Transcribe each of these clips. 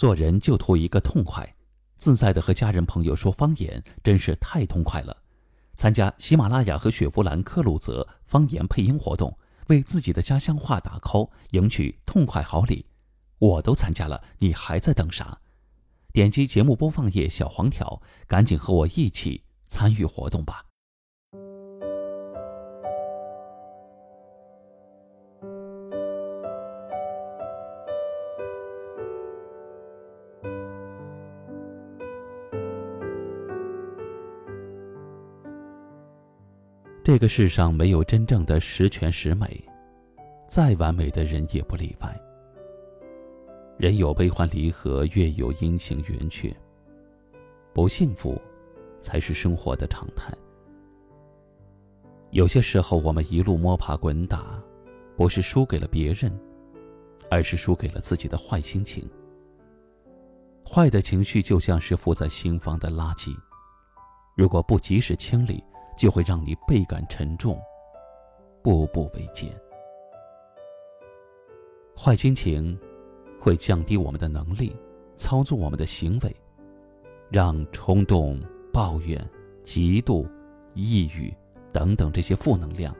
做人就图一个痛快，自在的和家人朋友说方言，真是太痛快了。参加喜马拉雅和雪佛兰科鲁泽方言配音活动，为自己的家乡话打 call，赢取痛快好礼。我都参加了，你还在等啥？点击节目播放页小黄条，赶紧和我一起参与活动吧。这个世上没有真正的十全十美，再完美的人也不例外。人有悲欢离合，月有阴晴圆缺。不幸福，才是生活的常态。有些时候，我们一路摸爬滚打，不是输给了别人，而是输给了自己的坏心情。坏的情绪就像是附在心房的垃圾，如果不及时清理。就会让你倍感沉重，步步维艰。坏心情会降低我们的能力，操纵我们的行为，让冲动、抱怨、嫉妒、抑郁等等这些负能量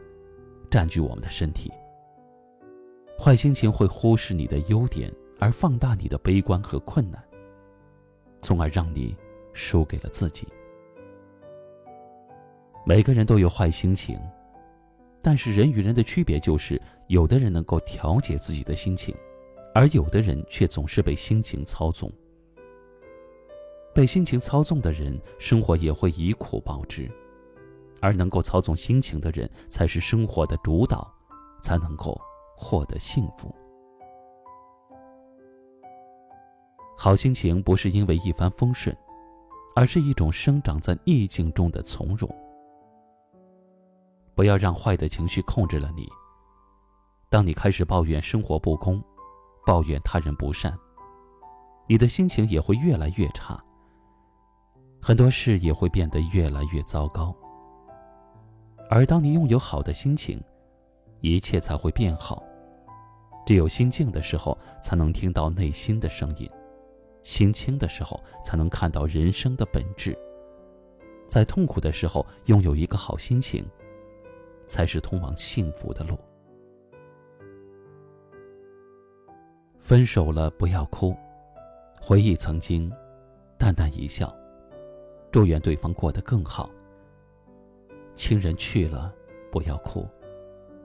占据我们的身体。坏心情会忽视你的优点，而放大你的悲观和困难，从而让你输给了自己。每个人都有坏心情，但是人与人的区别就是，有的人能够调节自己的心情，而有的人却总是被心情操纵。被心情操纵的人，生活也会以苦报之，而能够操纵心情的人，才是生活的主导，才能够获得幸福。好心情不是因为一帆风顺，而是一种生长在逆境中的从容。不要让坏的情绪控制了你。当你开始抱怨生活不公，抱怨他人不善，你的心情也会越来越差。很多事也会变得越来越糟糕。而当你拥有好的心情，一切才会变好。只有心静的时候，才能听到内心的声音；心清的时候，才能看到人生的本质。在痛苦的时候，拥有一个好心情。才是通往幸福的路。分手了不要哭，回忆曾经，淡淡一笑，祝愿对方过得更好。亲人去了不要哭，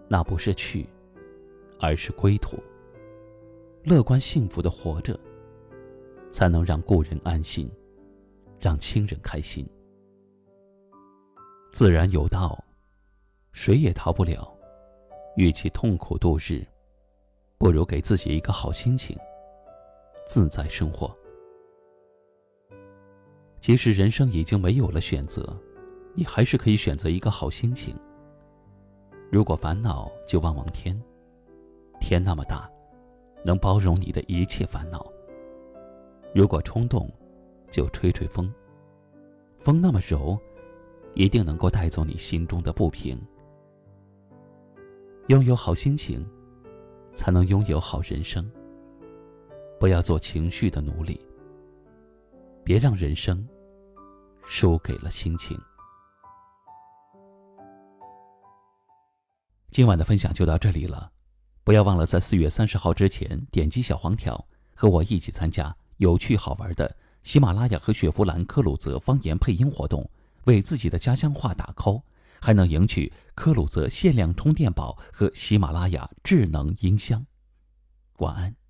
那不是去，而是归途。乐观幸福的活着，才能让故人安心，让亲人开心。自然有道。谁也逃不了，与其痛苦度日，不如给自己一个好心情，自在生活。即使人生已经没有了选择，你还是可以选择一个好心情。如果烦恼，就望望天，天那么大，能包容你的一切烦恼；如果冲动，就吹吹风，风那么柔，一定能够带走你心中的不平。拥有好心情，才能拥有好人生。不要做情绪的奴隶，别让人生输给了心情。今晚的分享就到这里了，不要忘了在四月三十号之前点击小黄条，和我一起参加有趣好玩的喜马拉雅和雪佛兰科鲁泽方言配音活动，为自己的家乡话打 call。还能赢取科鲁泽限量充电宝和喜马拉雅智能音箱。晚安。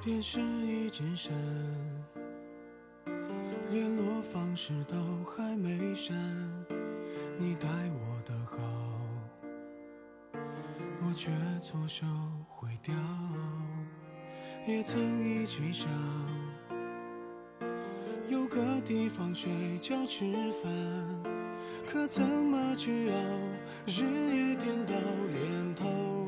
电视已健身，联络方式都还没删。你待我的好，我却错手毁掉。也曾一起想有个地方睡觉吃饭，可怎么去熬？日夜颠倒，连头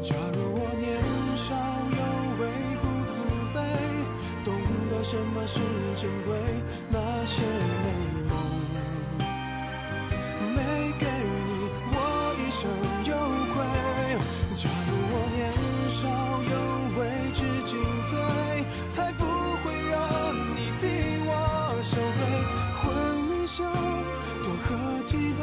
假如我年少有为不自卑，懂得什么是珍贵，那些美梦没给你，我一生有愧。假如我年少有为知进退，才不会让你替我受罪。婚礼上多喝几杯，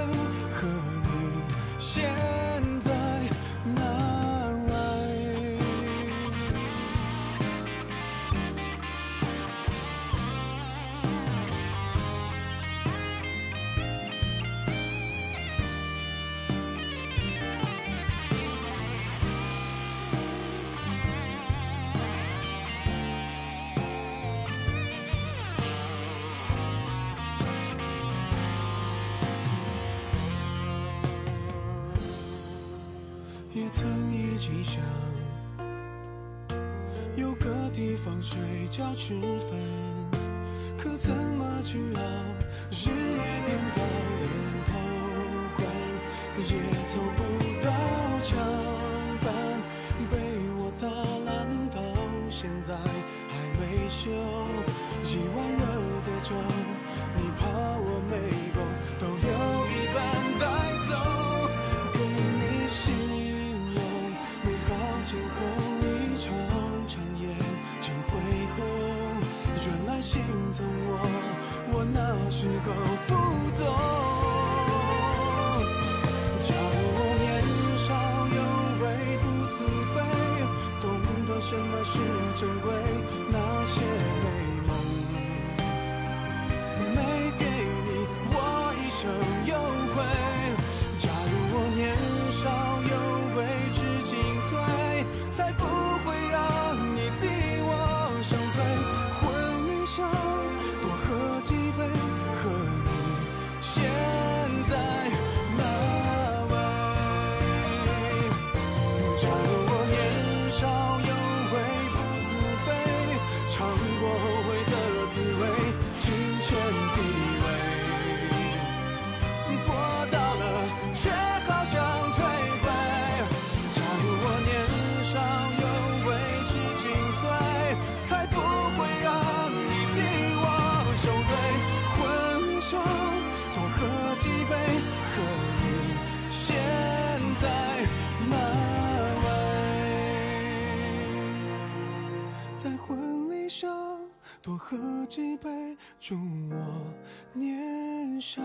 也曾一起想，有个地方睡觉吃饭，可怎么去熬？日夜颠倒，连头款也凑不到墙板，被我砸烂到现在还没修。常常眼睛会红。原来心疼我，我那时候不懂。假如我年少有为不自卑，懂得什么是珍贵，那些祝我年少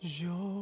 有。